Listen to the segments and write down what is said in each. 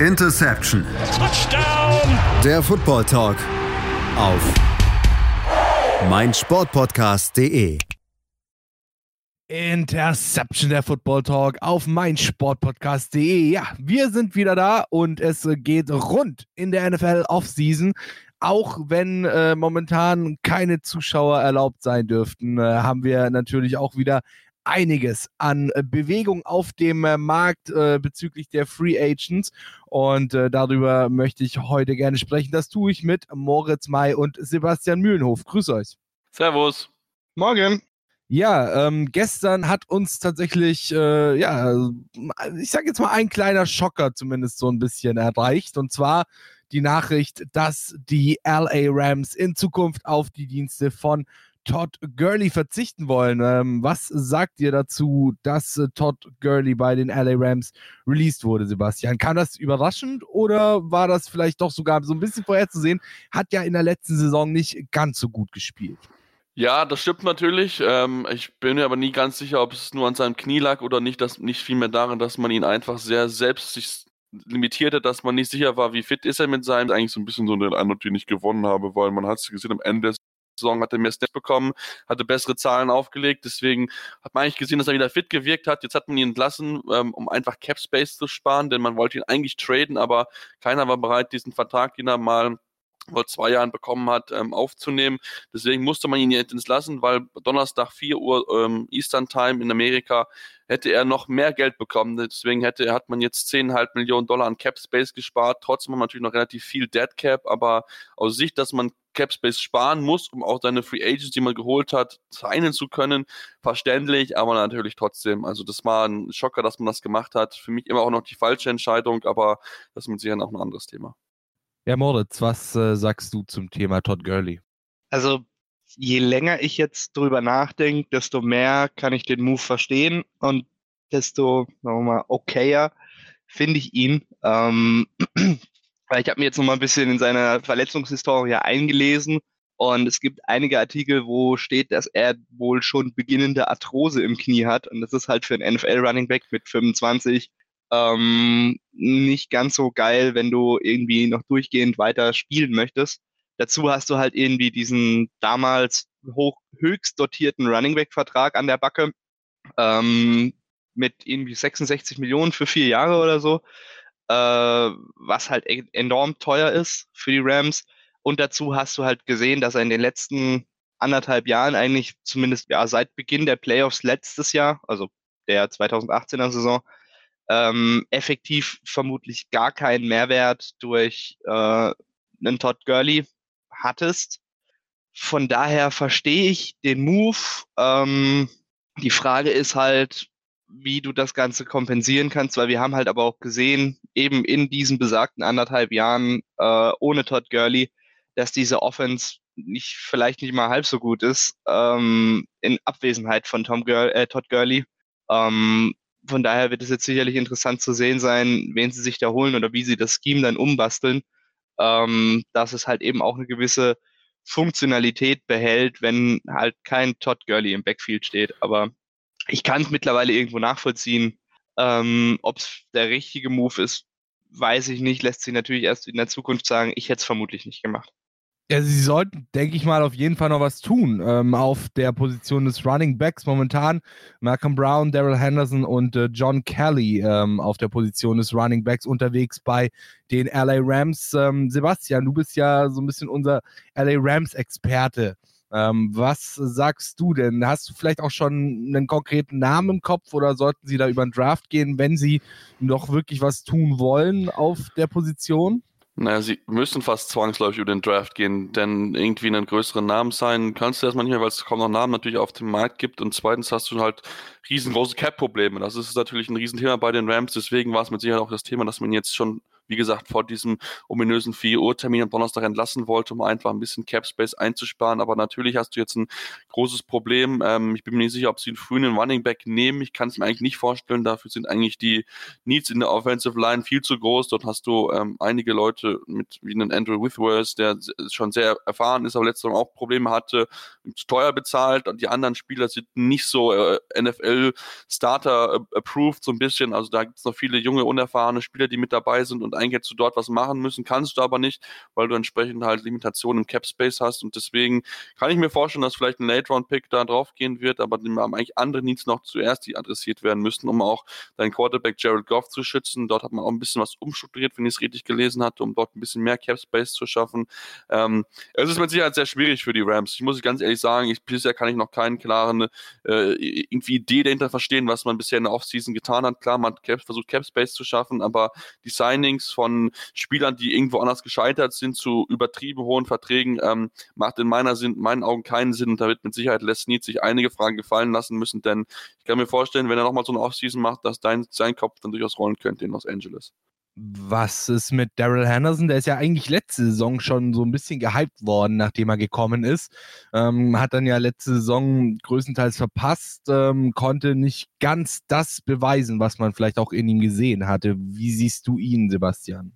Interception. Touchdown. Der Football Talk auf meinsportpodcast.de. Interception der Football Talk auf meinsportpodcast.de. Ja, wir sind wieder da und es geht rund in der NFL Offseason. Auch wenn äh, momentan keine Zuschauer erlaubt sein dürften, äh, haben wir natürlich auch wieder einiges an äh, Bewegung auf dem äh, Markt äh, bezüglich der Free Agents. Und äh, darüber möchte ich heute gerne sprechen. Das tue ich mit Moritz May und Sebastian Mühlenhof. Grüß euch. Servus. Morgen. Ja, ähm, gestern hat uns tatsächlich, äh, ja, ich sage jetzt mal ein kleiner Schocker zumindest so ein bisschen erreicht. Und zwar die Nachricht, dass die LA Rams in Zukunft auf die Dienste von Todd Gurley verzichten wollen. Ähm, was sagt ihr dazu, dass äh, Todd Gurley bei den LA Rams released wurde, Sebastian? Kam das überraschend oder war das vielleicht doch sogar so ein bisschen vorherzusehen? Hat ja in der letzten Saison nicht ganz so gut gespielt. Ja, das stimmt natürlich. Ähm, ich bin mir aber nie ganz sicher, ob es nur an seinem Knie lag oder nicht, dass nicht vielmehr darin, dass man ihn einfach sehr selbst sich limitierte, dass man nicht sicher war, wie fit ist er mit seinem. Eigentlich so ein bisschen so den Eindruck, den ich gewonnen habe, weil man hat es gesehen am Ende des Saison hat er mehr Steps bekommen, hatte bessere Zahlen aufgelegt, deswegen hat man eigentlich gesehen, dass er wieder fit gewirkt hat. Jetzt hat man ihn entlassen, ähm, um einfach Cap Space zu sparen, denn man wollte ihn eigentlich traden, aber keiner war bereit, diesen Vertrag, den er mal vor zwei Jahren bekommen hat, ähm, aufzunehmen. Deswegen musste man ihn jetzt entlassen, weil Donnerstag 4 Uhr ähm, Eastern Time in Amerika hätte er noch mehr Geld bekommen. Deswegen hätte, hat man jetzt 10,5 Millionen Dollar an Cap Space gespart. Trotzdem hat man natürlich noch relativ viel Dead Cap, aber aus Sicht, dass man Cap Space sparen muss, um auch seine Free Agents, die man geholt hat, signen zu können, verständlich, aber natürlich trotzdem. Also das war ein Schocker, dass man das gemacht hat. Für mich immer auch noch die falsche Entscheidung, aber das ist mit Sicherheit auch ein anderes Thema. Ja, Moritz, was äh, sagst du zum Thema Todd Gurley? Also, je länger ich jetzt drüber nachdenke, desto mehr kann ich den Move verstehen und desto, sagen wir mal, okayer finde ich ihn. Ähm, weil ich habe mir jetzt noch mal ein bisschen in seiner Verletzungshistorie eingelesen und es gibt einige Artikel, wo steht, dass er wohl schon beginnende Arthrose im Knie hat und das ist halt für einen NFL Running Back mit 25 ähm, nicht ganz so geil, wenn du irgendwie noch durchgehend weiter spielen möchtest. Dazu hast du halt irgendwie diesen damals hoch, höchst dotierten Running Back Vertrag an der Backe ähm, mit irgendwie 66 Millionen für vier Jahre oder so, äh, was halt e-, enorm teuer ist für die Rams. Und dazu hast du halt gesehen, dass er in den letzten anderthalb Jahren eigentlich zumindest ja seit Beginn der Playoffs letztes Jahr, also der 2018er Saison, ähm, effektiv vermutlich gar keinen Mehrwert durch äh, einen Todd Gurley hattest. Von daher verstehe ich den Move. Ähm, die Frage ist halt, wie du das Ganze kompensieren kannst, weil wir haben halt aber auch gesehen, eben in diesen besagten anderthalb Jahren äh, ohne Todd Gurley, dass diese Offense nicht vielleicht nicht mal halb so gut ist ähm, in Abwesenheit von Tom Gur äh, Todd Gurley. Ähm, von daher wird es jetzt sicherlich interessant zu sehen sein, wen sie sich da holen oder wie sie das Scheme dann umbasteln, ähm, dass es halt eben auch eine gewisse Funktionalität behält, wenn halt kein Todd Gurley im Backfield steht. Aber ich kann es mittlerweile irgendwo nachvollziehen. Ähm, Ob es der richtige Move ist, weiß ich nicht. Lässt sich natürlich erst in der Zukunft sagen. Ich hätte es vermutlich nicht gemacht. Ja, sie sollten, denke ich mal, auf jeden Fall noch was tun ähm, auf der Position des Running Backs. Momentan Malcolm Brown, Daryl Henderson und äh, John Kelly ähm, auf der Position des Running Backs unterwegs bei den LA Rams. Ähm, Sebastian, du bist ja so ein bisschen unser LA Rams-Experte. Ähm, was sagst du denn? Hast du vielleicht auch schon einen konkreten Namen im Kopf oder sollten sie da über den Draft gehen, wenn sie noch wirklich was tun wollen auf der Position? Naja, sie müssen fast zwangsläufig über den Draft gehen, denn irgendwie einen größeren Namen sein kannst du erstmal nicht mehr, weil es kaum noch Namen natürlich auf dem Markt gibt und zweitens hast du halt riesengroße Cap-Probleme. Das ist natürlich ein Riesenthema bei den Rams, deswegen war es mit Sicherheit auch das Thema, dass man jetzt schon wie gesagt, vor diesem ominösen 4 Uhr Termin am Donnerstag entlassen wollte, um einfach ein bisschen Cap Space einzusparen. Aber natürlich hast du jetzt ein großes Problem. Ähm, ich bin mir nicht sicher, ob sie einen frühen Running Back nehmen. Ich kann es mir eigentlich nicht vorstellen. Dafür sind eigentlich die Needs in der Offensive Line viel zu groß. Dort hast du ähm, einige Leute mit wie einen Andrew Withworth, der schon sehr erfahren ist, aber letztes Mal auch Probleme hatte, zu teuer bezahlt. Und die anderen Spieler sind nicht so äh, NFL Starter approved so ein bisschen. Also da gibt es noch viele junge, unerfahrene Spieler, die mit dabei sind und eigentlich hättest du dort was machen müssen, kannst du aber nicht, weil du entsprechend halt Limitationen im Cap Space hast und deswegen kann ich mir vorstellen, dass vielleicht ein Late Round Pick da drauf gehen wird, aber dem haben eigentlich andere Needs noch zuerst, die adressiert werden müssten, um auch deinen Quarterback Jared Goff zu schützen. Dort hat man auch ein bisschen was umstrukturiert, wenn ich es richtig gelesen hatte, um dort ein bisschen mehr Cap Space zu schaffen. Ähm, es ist mit Sicherheit sehr schwierig für die Rams. Ich muss ganz ehrlich sagen, ich, bisher kann ich noch keinen klaren äh, irgendwie Idee dahinter verstehen, was man bisher in der Offseason getan hat. Klar, man hat Cap, versucht Cap Space zu schaffen, aber die Signings von Spielern, die irgendwo anders gescheitert sind, zu übertrieben hohen Verträgen, ähm, macht in meiner Sinn, meinen Augen keinen Sinn und da wird mit Sicherheit Les Snead sich einige Fragen gefallen lassen müssen, denn ich kann mir vorstellen, wenn er nochmal so eine Offseason macht, dass dein, sein Kopf dann durchaus rollen könnte in Los Angeles. Was ist mit Daryl Henderson? Der ist ja eigentlich letzte Saison schon so ein bisschen gehypt worden, nachdem er gekommen ist. Ähm, hat dann ja letzte Saison größtenteils verpasst, ähm, konnte nicht ganz das beweisen, was man vielleicht auch in ihm gesehen hatte. Wie siehst du ihn, Sebastian?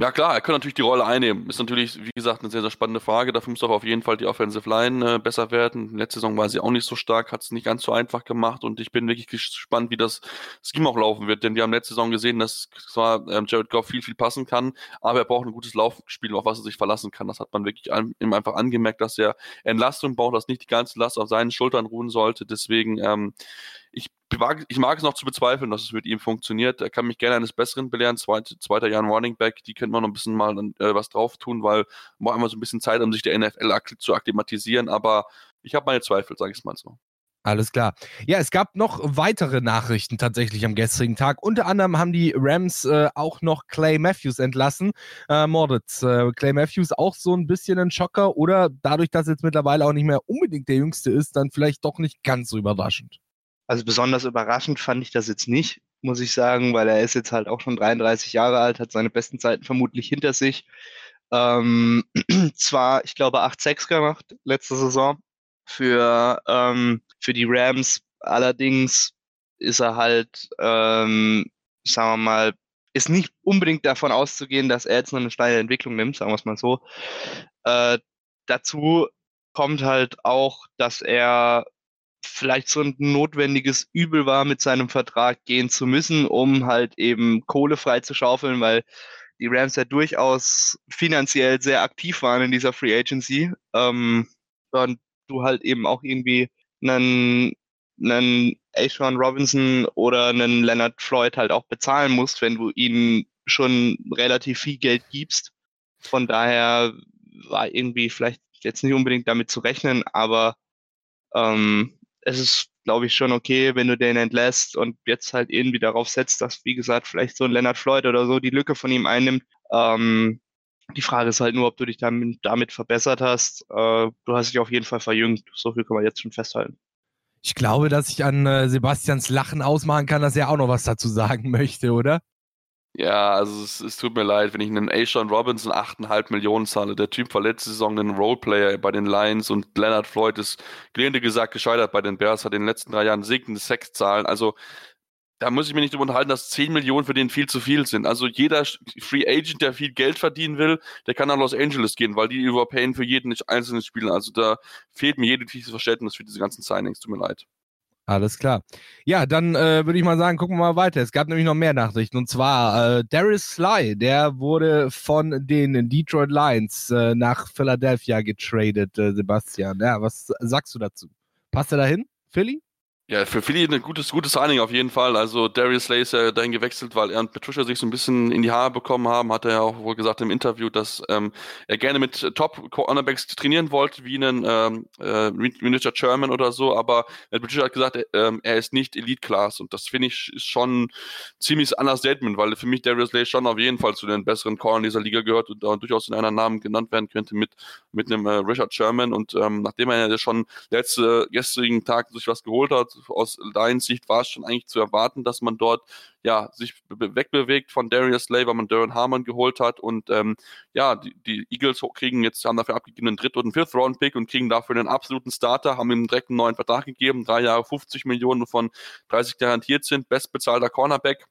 Ja klar, er kann natürlich die Rolle einnehmen. Ist natürlich, wie gesagt, eine sehr, sehr spannende Frage. Dafür muss auch auf jeden Fall die Offensive Line äh, besser werden. Letzte Saison war sie auch nicht so stark, hat es nicht ganz so einfach gemacht und ich bin wirklich gespannt, wie das Scheme auch laufen wird. Denn wir haben letzte Saison gesehen, dass zwar ähm, Jared Goff viel, viel passen kann, aber er braucht ein gutes Laufspiel, auf was er sich verlassen kann. Das hat man wirklich an, ihm einfach angemerkt, dass er Entlastung braucht, dass nicht die ganze Last auf seinen Schultern ruhen sollte. Deswegen ähm, ich, mag, ich mag es noch zu bezweifeln, dass es mit ihm funktioniert. Er kann mich gerne eines Besseren belehren. Zweit, zweiter Jahr Running Back, die könnte man noch ein bisschen mal äh, was drauf tun, weil man immer so ein bisschen Zeit, um sich der NFL zu akklimatisieren. Aber ich habe meine Zweifel, sage ich es mal so. Alles klar. Ja, es gab noch weitere Nachrichten tatsächlich am gestrigen Tag. Unter anderem haben die Rams äh, auch noch Clay Matthews entlassen. Äh, Moritz, äh, Clay Matthews auch so ein bisschen ein Schocker oder dadurch, dass er jetzt mittlerweile auch nicht mehr unbedingt der Jüngste ist, dann vielleicht doch nicht ganz so überraschend? Also besonders überraschend fand ich das jetzt nicht, muss ich sagen, weil er ist jetzt halt auch schon 33 Jahre alt, hat seine besten Zeiten vermutlich hinter sich. Ähm, zwar, ich glaube, 8-6 gemacht letzte Saison für, ähm, für die Rams. Allerdings ist er halt, ähm, sagen wir mal, ist nicht unbedingt davon auszugehen, dass er jetzt noch eine steile Entwicklung nimmt, sagen wir es mal so. Äh, dazu kommt halt auch, dass er vielleicht so ein notwendiges Übel war, mit seinem Vertrag gehen zu müssen, um halt eben Kohle frei zu schaufeln, weil die Rams ja durchaus finanziell sehr aktiv waren in dieser Free Agency. Ähm, und du halt eben auch irgendwie einen, einen Ashawn Robinson oder einen Leonard Floyd halt auch bezahlen musst, wenn du ihnen schon relativ viel Geld gibst. Von daher war irgendwie vielleicht jetzt nicht unbedingt damit zu rechnen, aber ähm, es ist, glaube ich, schon okay, wenn du den entlässt und jetzt halt irgendwie darauf setzt, dass, wie gesagt, vielleicht so ein Leonard Floyd oder so die Lücke von ihm einnimmt. Ähm, die Frage ist halt nur, ob du dich damit, damit verbessert hast. Äh, du hast dich auf jeden Fall verjüngt. So viel kann man jetzt schon festhalten. Ich glaube, dass ich an äh, Sebastians Lachen ausmachen kann, dass er auch noch was dazu sagen möchte, oder? Ja, also es, es, tut mir leid, wenn ich einen Ashawn Robinson 8,5 Millionen zahle. Der Typ war letzte Saison ein Roleplayer bei den Lions und Leonard Floyd ist gelinde gesagt gescheitert bei den Bears, hat in den letzten drei Jahren segnende Sexzahlen. Also da muss ich mich nicht darüber unterhalten, dass 10 Millionen für den viel zu viel sind. Also jeder Free Agent, der viel Geld verdienen will, der kann nach Los Angeles gehen, weil die überpayen für jeden einzelnen Spieler. Also da fehlt mir jedes Verständnis für diese ganzen Signings. Tut mir leid. Alles klar. Ja, dann äh, würde ich mal sagen, gucken wir mal weiter. Es gab nämlich noch mehr Nachrichten. Und zwar äh, Darius Sly, der wurde von den Detroit Lions äh, nach Philadelphia getradet, äh, Sebastian. Ja, was sagst du dazu? Passt er dahin, Philly? Ja, für Philly ein gutes, gutes Signing auf jeden Fall. Also Darius Slay ist ja dahin gewechselt, weil er und Patricia sich so ein bisschen in die Haare bekommen haben. Hat er ja auch wohl gesagt im Interview, dass ähm, er gerne mit Top-Cornerbacks trainieren wollte, wie einen ähm, äh, Richard Sherman oder so. Aber Patricia hat gesagt, äh, er ist nicht Elite-Class. Und das finde ich ist schon ein ziemlich Understatement, weil für mich Darius Slay schon auf jeden Fall zu den besseren Cornern dieser Liga gehört und durchaus in einer Namen genannt werden könnte mit, mit einem äh, Richard Sherman. Und ähm, nachdem er ja schon letzte, gestrigen Tag sich was geholt hat, aus Lions Sicht war es schon eigentlich zu erwarten, dass man dort ja sich wegbewegt von Darius Slay, weil man Darren Harmon geholt hat und ähm, ja, die, die, Eagles kriegen jetzt, haben dafür abgegeben einen Dritt- und einen Fifth-Round-Pick und kriegen dafür einen absoluten Starter, haben ihm direkt einen neuen Vertrag gegeben, drei Jahre 50 Millionen von 30 garantiert sind, bestbezahlter Cornerback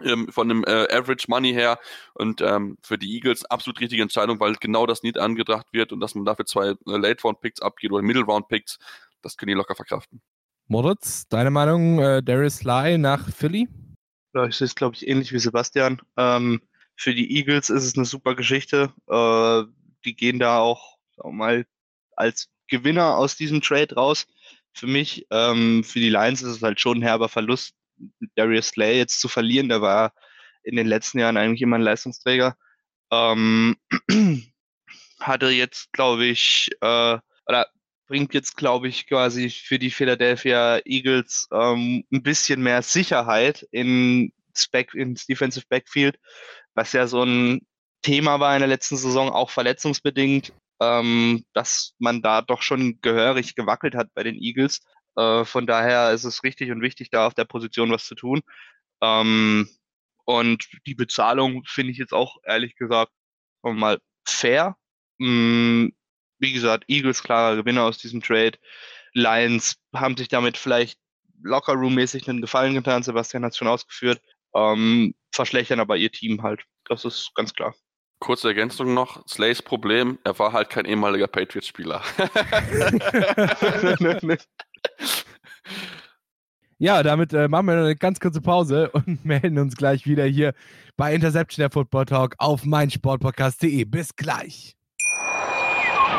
ähm, von dem äh, Average Money her und ähm, für die Eagles absolut richtige Entscheidung, weil genau das nicht angedacht wird und dass man dafür zwei äh, Late Round Picks abgeht oder Middle Round Picks, das können die locker verkraften. Moritz, deine Meinung, äh, Darius Sly nach Philly? Ja, ich sehe es, glaube ich, ähnlich wie Sebastian. Ähm, für die Eagles ist es eine super Geschichte. Äh, die gehen da auch mal als Gewinner aus diesem Trade raus. Für mich, ähm, für die Lions ist es halt schon ein herber Verlust, Darius Slay jetzt zu verlieren. Der war in den letzten Jahren eigentlich immer ein Leistungsträger. Ähm, hatte jetzt, glaube ich, äh, oder bringt jetzt, glaube ich, quasi für die Philadelphia Eagles ähm, ein bisschen mehr Sicherheit in Back, ins Defensive Backfield, was ja so ein Thema war in der letzten Saison, auch verletzungsbedingt, ähm, dass man da doch schon gehörig gewackelt hat bei den Eagles. Äh, von daher ist es richtig und wichtig, da auf der Position was zu tun. Ähm, und die Bezahlung finde ich jetzt auch ehrlich gesagt mal fair. Mm, wie gesagt, Eagles klarer Gewinner aus diesem Trade. Lions haben sich damit vielleicht Lockerroom-mäßig einen Gefallen getan. Sebastian hat es schon ausgeführt. Ähm, verschlechtern aber ihr Team halt. Das ist ganz klar. Kurze Ergänzung noch: Slays Problem, er war halt kein ehemaliger Patriots-Spieler. ja, damit äh, machen wir eine ganz kurze Pause und melden uns gleich wieder hier bei Interception der Football Talk auf meinsportpodcast.de. Bis gleich.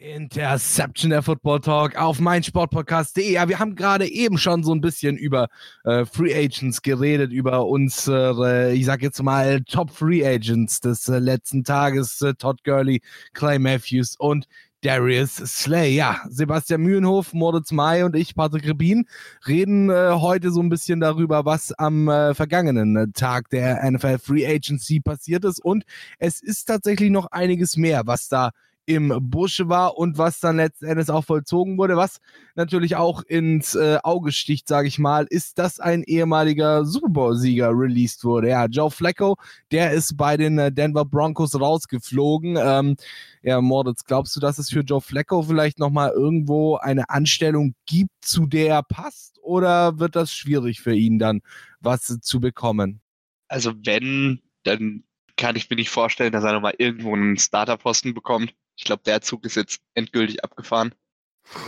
Interception der Football Talk auf meinsportpodcast.de. Ja, wir haben gerade eben schon so ein bisschen über äh, Free Agents geredet, über unsere, ich sag jetzt mal, Top Free Agents des äh, letzten Tages, äh, Todd Gurley, Clay Matthews und Darius Slay. Ja, Sebastian Mühlenhof, Moritz May und ich, Patrick Rebin, reden äh, heute so ein bisschen darüber, was am äh, vergangenen äh, Tag der NFL Free Agency passiert ist. Und es ist tatsächlich noch einiges mehr, was da im Busche war und was dann letzten Endes auch vollzogen wurde. Was natürlich auch ins äh, Auge sticht, sage ich mal, ist, dass ein ehemaliger Super Bowl-Sieger released wurde. Ja, Joe Flacco, der ist bei den äh, Denver Broncos rausgeflogen. Ähm, ja, Moritz, glaubst du, dass es für Joe Flacco vielleicht nochmal irgendwo eine Anstellung gibt, zu der er passt? Oder wird das schwierig für ihn dann, was zu bekommen? Also wenn, dann kann ich mir nicht vorstellen, dass er nochmal irgendwo einen Starterposten bekommt. Ich glaube, der Zug ist jetzt endgültig abgefahren.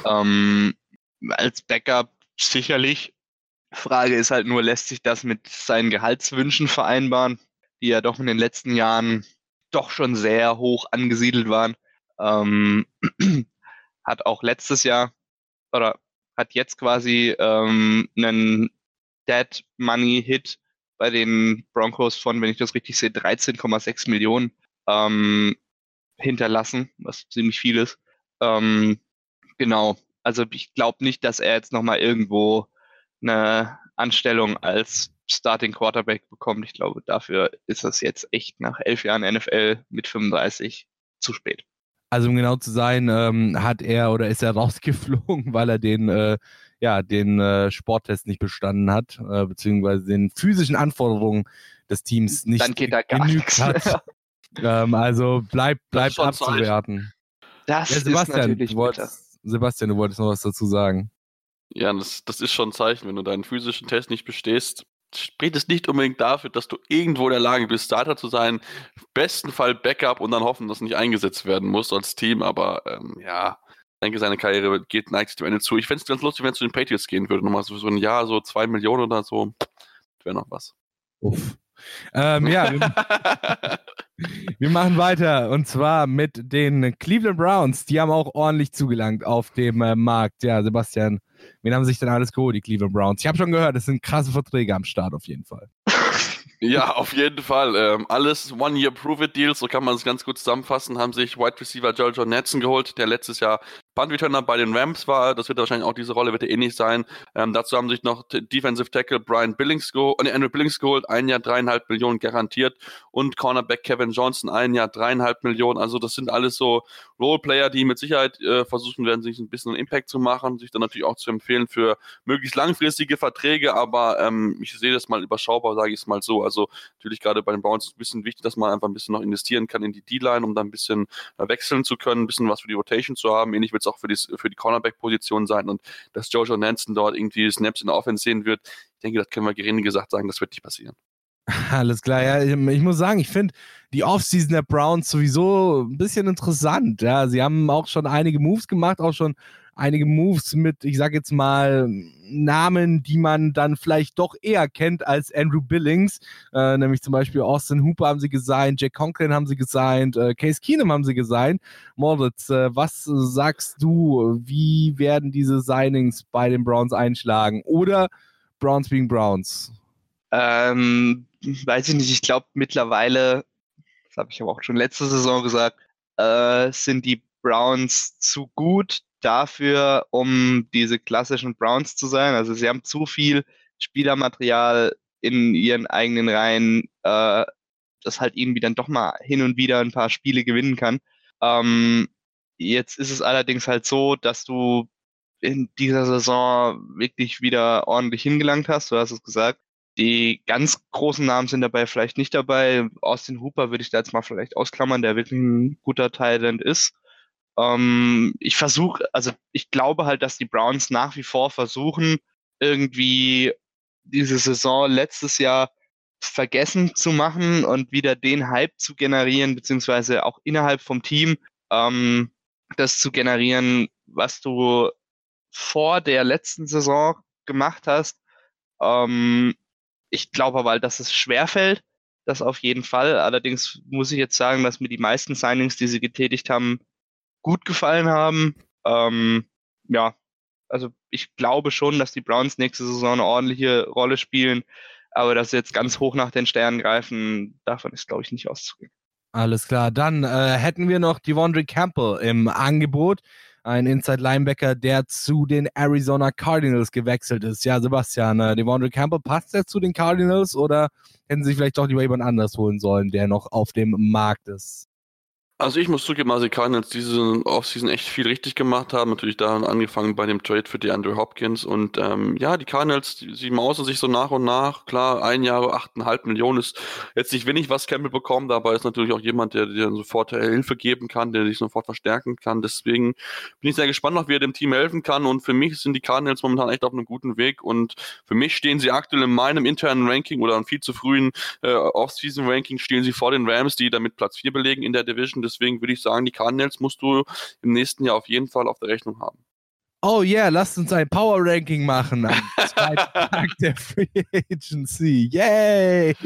Ähm, als Backup sicherlich. Frage ist halt nur, lässt sich das mit seinen Gehaltswünschen vereinbaren, die ja doch in den letzten Jahren doch schon sehr hoch angesiedelt waren. Ähm, hat auch letztes Jahr oder hat jetzt quasi ähm, einen Dead Money Hit bei den Broncos von, wenn ich das richtig sehe, 13,6 Millionen. Ähm, hinterlassen, was ziemlich viel ist. Ähm, genau. Also ich glaube nicht, dass er jetzt nochmal irgendwo eine Anstellung als Starting Quarterback bekommt. Ich glaube, dafür ist das jetzt echt nach elf Jahren NFL mit 35 zu spät. Also um genau zu sein, ähm, hat er oder ist er rausgeflogen, weil er den, äh, ja, den äh, Sporttest nicht bestanden hat, äh, beziehungsweise den physischen Anforderungen des Teams nicht genügt hat. Ähm, also bleibt bleib abzuwerten. Das ja, Sebastian, ist natürlich du wolltest, Sebastian, du wolltest noch was dazu sagen. Ja, das, das ist schon ein Zeichen, wenn du deinen physischen Test nicht bestehst, spricht es nicht unbedingt dafür, dass du irgendwo in der Lage bist, Starter zu sein. Im besten Fall Backup und dann hoffen, dass nicht eingesetzt werden muss als Team. Aber ähm, ja, ich denke, seine Karriere geht neigt sich dem Ende zu. Ich fände es ganz lustig, wenn es zu den Patriots gehen würde. Nochmal so, so ein Jahr, so zwei Millionen oder so. Wäre noch was. Uff. Ähm, ja, wir, machen weiter und zwar mit den Cleveland Browns. Die haben auch ordentlich zugelangt auf dem äh, Markt. Ja, Sebastian, wen haben sich denn alles geholt, die Cleveland Browns? Ich habe schon gehört, es sind krasse Verträge am Start auf jeden Fall. Ja, auf jeden Fall. Ähm, alles One-Year-Prove-It-Deals, so kann man es ganz gut zusammenfassen, haben sich Wide Receiver Jojo Netson geholt, der letztes Jahr Punt-Returner bei den Rams war. Das wird wahrscheinlich auch diese Rolle, wird er ähnlich sein. Ähm, dazu haben sich noch Defensive Tackle Brian Billings geholt, äh, Andrew Billings geholt, ein Jahr dreieinhalb Millionen garantiert und Cornerback Kevin Johnson ein Jahr dreieinhalb Millionen. Also das sind alles so Roleplayer, die mit Sicherheit äh, versuchen werden, sich ein bisschen einen Impact zu machen, sich dann natürlich auch zu empfehlen für möglichst langfristige Verträge, aber ähm, ich sehe das mal überschaubar, sage ich es mal so. Also natürlich gerade bei den Browns ist es ein bisschen wichtig, dass man einfach ein bisschen noch investieren kann in die D-Line, um dann ein bisschen äh, wechseln zu können, ein bisschen was für die Rotation zu haben. Ähnlich wird es auch für die, für die Cornerback-Position sein und dass Jojo Nansen dort irgendwie Snaps in der Offense sehen wird. Ich denke, das können wir gering gesagt sagen, das wird nicht passieren. Alles klar, ja. Ich muss sagen, ich finde die Offseason der Browns sowieso ein bisschen interessant. Ja, sie haben auch schon einige Moves gemacht, auch schon einige Moves mit, ich sag jetzt mal, Namen, die man dann vielleicht doch eher kennt als Andrew Billings. Äh, nämlich zum Beispiel Austin Hooper haben sie gesigned, Jack Conklin haben sie gesigned, äh, Case Keenum haben sie gesigned. Moritz, äh, was sagst du? Wie werden diese Signings bei den Browns einschlagen? Oder Browns being Browns? Ähm, weiß ich nicht. Ich glaube mittlerweile, das habe ich aber auch schon letzte Saison gesagt, äh, sind die Browns zu gut dafür, um diese klassischen Browns zu sein. Also sie haben zu viel Spielermaterial in ihren eigenen Reihen, äh, das halt irgendwie dann doch mal hin und wieder ein paar Spiele gewinnen kann. Ähm, jetzt ist es allerdings halt so, dass du in dieser Saison wirklich wieder ordentlich hingelangt hast. Du hast es gesagt. Die ganz großen Namen sind dabei vielleicht nicht dabei. Austin Hooper würde ich da jetzt mal vielleicht ausklammern, der wirklich ein guter Talent ist. Ähm, ich versuche, also ich glaube halt, dass die Browns nach wie vor versuchen, irgendwie diese Saison letztes Jahr vergessen zu machen und wieder den Hype zu generieren, beziehungsweise auch innerhalb vom Team ähm, das zu generieren, was du vor der letzten Saison gemacht hast. Ähm, ich glaube aber, dass es schwerfällt, das auf jeden Fall. Allerdings muss ich jetzt sagen, dass mir die meisten Signings, die sie getätigt haben, gut gefallen haben. Ähm, ja, also ich glaube schon, dass die Browns nächste Saison eine ordentliche Rolle spielen, aber dass sie jetzt ganz hoch nach den Sternen greifen, davon ist, glaube ich, nicht auszugehen. Alles klar, dann äh, hätten wir noch Devondre Campbell im Angebot ein Inside Linebacker, der zu den Arizona Cardinals gewechselt ist. Ja, Sebastian, äh, Devondre Campbell, passt er zu den Cardinals oder hätten sie vielleicht doch lieber jemand anders holen sollen, der noch auf dem Markt ist? Also ich muss zugeben, also die Cardinals diese Offseason echt viel richtig gemacht haben. Natürlich da angefangen bei dem Trade für die Andrew Hopkins. Und ähm, ja, die Cardinals, sie mausen sich so nach und nach. Klar, ein Jahr, achteinhalb Millionen ist jetzt nicht wenig, was Campbell bekommt, aber ist natürlich auch jemand, der dir sofort Hilfe geben kann, der dich sofort verstärken kann. Deswegen bin ich sehr gespannt, noch wie er dem Team helfen kann. Und für mich sind die Cardinals momentan echt auf einem guten Weg. Und für mich stehen sie aktuell in meinem internen Ranking oder einem viel zu frühen äh, Off-Season-Ranking stehen sie vor den Rams, die damit Platz 4 belegen in der Division Deswegen würde ich sagen, die Cardinals musst du im nächsten Jahr auf jeden Fall auf der Rechnung haben. Oh yeah, lasst uns ein Power Ranking machen am zweiten Tag der Free Agency. Yay!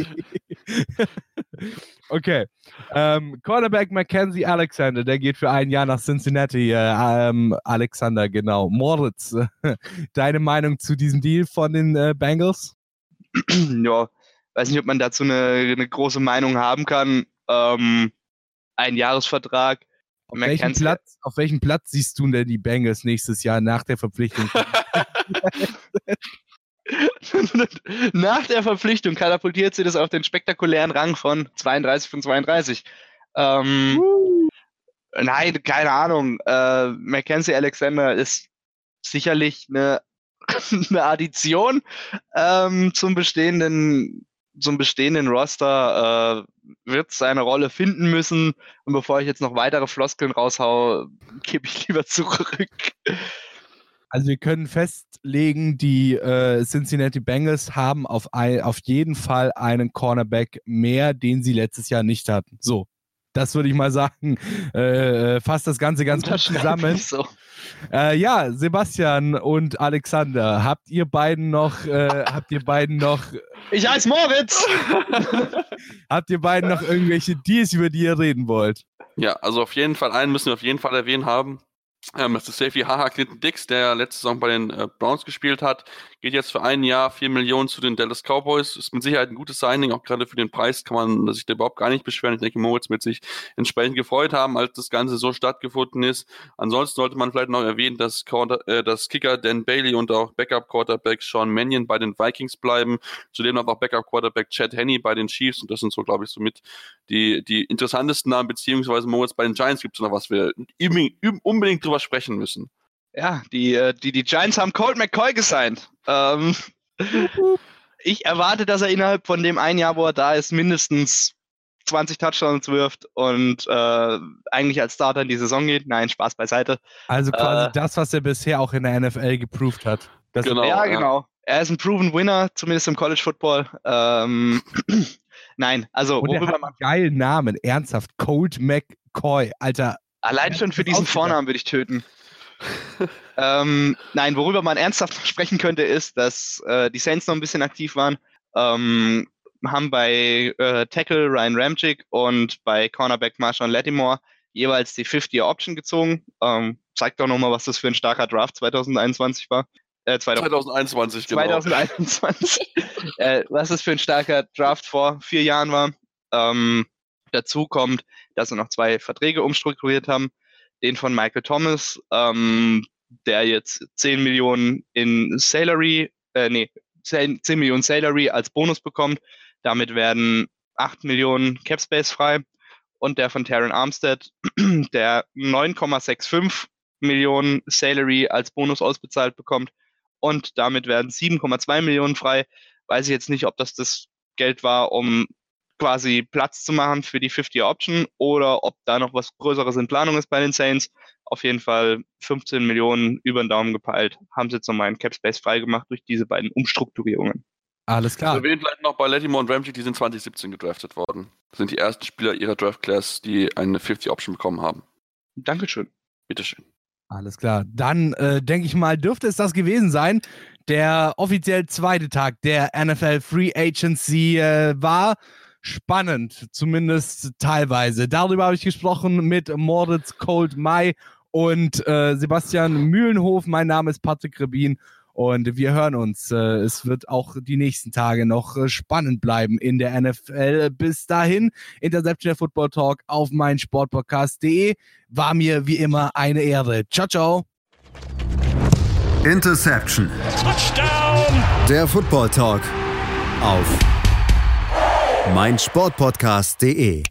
okay. Ähm, Quarterback Mackenzie Alexander, der geht für ein Jahr nach Cincinnati. Äh, ähm, Alexander, genau. Moritz, deine Meinung zu diesem Deal von den äh, Bengals? ja, weiß nicht, ob man dazu eine, eine große Meinung haben kann. Ähm, ein Jahresvertrag. Auf welchem, Platz, auf welchem Platz siehst du denn die Bengals nächstes Jahr nach der Verpflichtung? nach der Verpflichtung katapultiert sie das auf den spektakulären Rang von 32 von 32. Ähm, uh. Nein, keine Ahnung. Äh, Mackenzie Alexander ist sicherlich eine, eine Addition ähm, zum bestehenden zum bestehenden Roster äh, wird seine Rolle finden müssen. Und bevor ich jetzt noch weitere Floskeln raushau, gebe ich lieber zurück. Also wir können festlegen, die äh, Cincinnati Bengals haben auf, ein, auf jeden Fall einen Cornerback mehr, den sie letztes Jahr nicht hatten. So, das würde ich mal sagen. Äh, äh fasst das Ganze ganz gut zusammen. So. Äh, ja, Sebastian und Alexander, habt ihr beiden noch, äh, habt ihr beiden noch. Ich heiße Moritz! habt ihr beiden noch irgendwelche Deals, über die ihr reden wollt? Ja, also auf jeden Fall, einen müssen wir auf jeden Fall erwähnen haben. Ähm, das ist Safety Haha Clinton Dix, der letzte Saison bei den äh, Browns gespielt hat, geht jetzt für ein Jahr 4 Millionen zu den Dallas Cowboys. Ist mit Sicherheit ein gutes Signing, auch gerade für den Preis kann man sich da überhaupt gar nicht beschweren. Ich denke, Moritz wird sich entsprechend gefreut haben, als das Ganze so stattgefunden ist. Ansonsten sollte man vielleicht noch erwähnen, dass, Quarter, äh, dass Kicker Dan Bailey und auch Backup Quarterback Sean Mannion bei den Vikings bleiben. Zudem noch auch Backup Quarterback Chad Henney bei den Chiefs und das sind so, glaube ich, somit die, die interessantesten Namen, beziehungsweise Moritz bei den Giants gibt es noch was wir unbedingt drüber sprechen müssen. Ja, die, äh, die, die Giants haben Colt McCoy gesigned. Ähm, ich erwarte, dass er innerhalb von dem ein Jahr, wo er da ist, mindestens 20 Touchdowns wirft und äh, eigentlich als Starter in die Saison geht. Nein, Spaß beiseite. Also quasi äh, das, was er bisher auch in der NFL geproved hat. Das genau, ja, ja, genau. Er ist ein proven Winner, zumindest im College Football. Ähm, Nein, also und worüber man. Geilen Namen, ernsthaft. Colt McCoy, Alter. Allein schon für diesen Vornamen würde ich töten. ähm, nein, worüber man ernsthaft sprechen könnte, ist, dass äh, die Saints noch ein bisschen aktiv waren. Ähm, haben bei äh, Tackle Ryan Ramchick und bei Cornerback Marshawn Lattimore jeweils die 50-Year-Option gezogen. Ähm, zeigt doch nochmal, was das für ein starker Draft 2021 war. Äh, 2021, genau. 2021. äh, was das für ein starker Draft vor vier Jahren war. Ähm, dazu kommt, dass sie noch zwei Verträge umstrukturiert haben. Den von Michael Thomas, ähm, der jetzt 10 Millionen in Salary, äh, nee, 10, 10 Millionen Salary als Bonus bekommt. Damit werden 8 Millionen Capspace frei. Und der von Taron Armstead, der 9,65 Millionen Salary als Bonus ausbezahlt bekommt. Und damit werden 7,2 Millionen frei. Weiß ich jetzt nicht, ob das das Geld war, um quasi Platz zu machen für die 50-Option oder ob da noch was Größeres in Planung ist bei den Saints. Auf jeden Fall 15 Millionen über den Daumen gepeilt, haben sie jetzt nochmal einen Cap Space freigemacht durch diese beiden Umstrukturierungen. Alles klar. Also erwähnt vielleicht noch bei Lattimore und Ramsey, die sind 2017 gedraftet worden. Das sind die ersten Spieler ihrer Draft Class, die eine 50-Option bekommen haben. Dankeschön. Bitteschön. Alles klar. Dann äh, denke ich mal, dürfte es das gewesen sein. Der offiziell zweite Tag der NFL Free Agency äh, war spannend, zumindest teilweise. Darüber habe ich gesprochen mit Moritz Cold Mai und äh, Sebastian Mühlenhof. Mein Name ist Patrick Rebin und wir hören uns. Äh, es wird auch die nächsten Tage noch äh, spannend bleiben in der NFL. Bis dahin, Interception der Football Talk auf meinsportpodcast.de. War mir wie immer eine Ehre. Ciao, ciao. Interception. Touchdown. Der Football Talk auf meinsportpodcast.de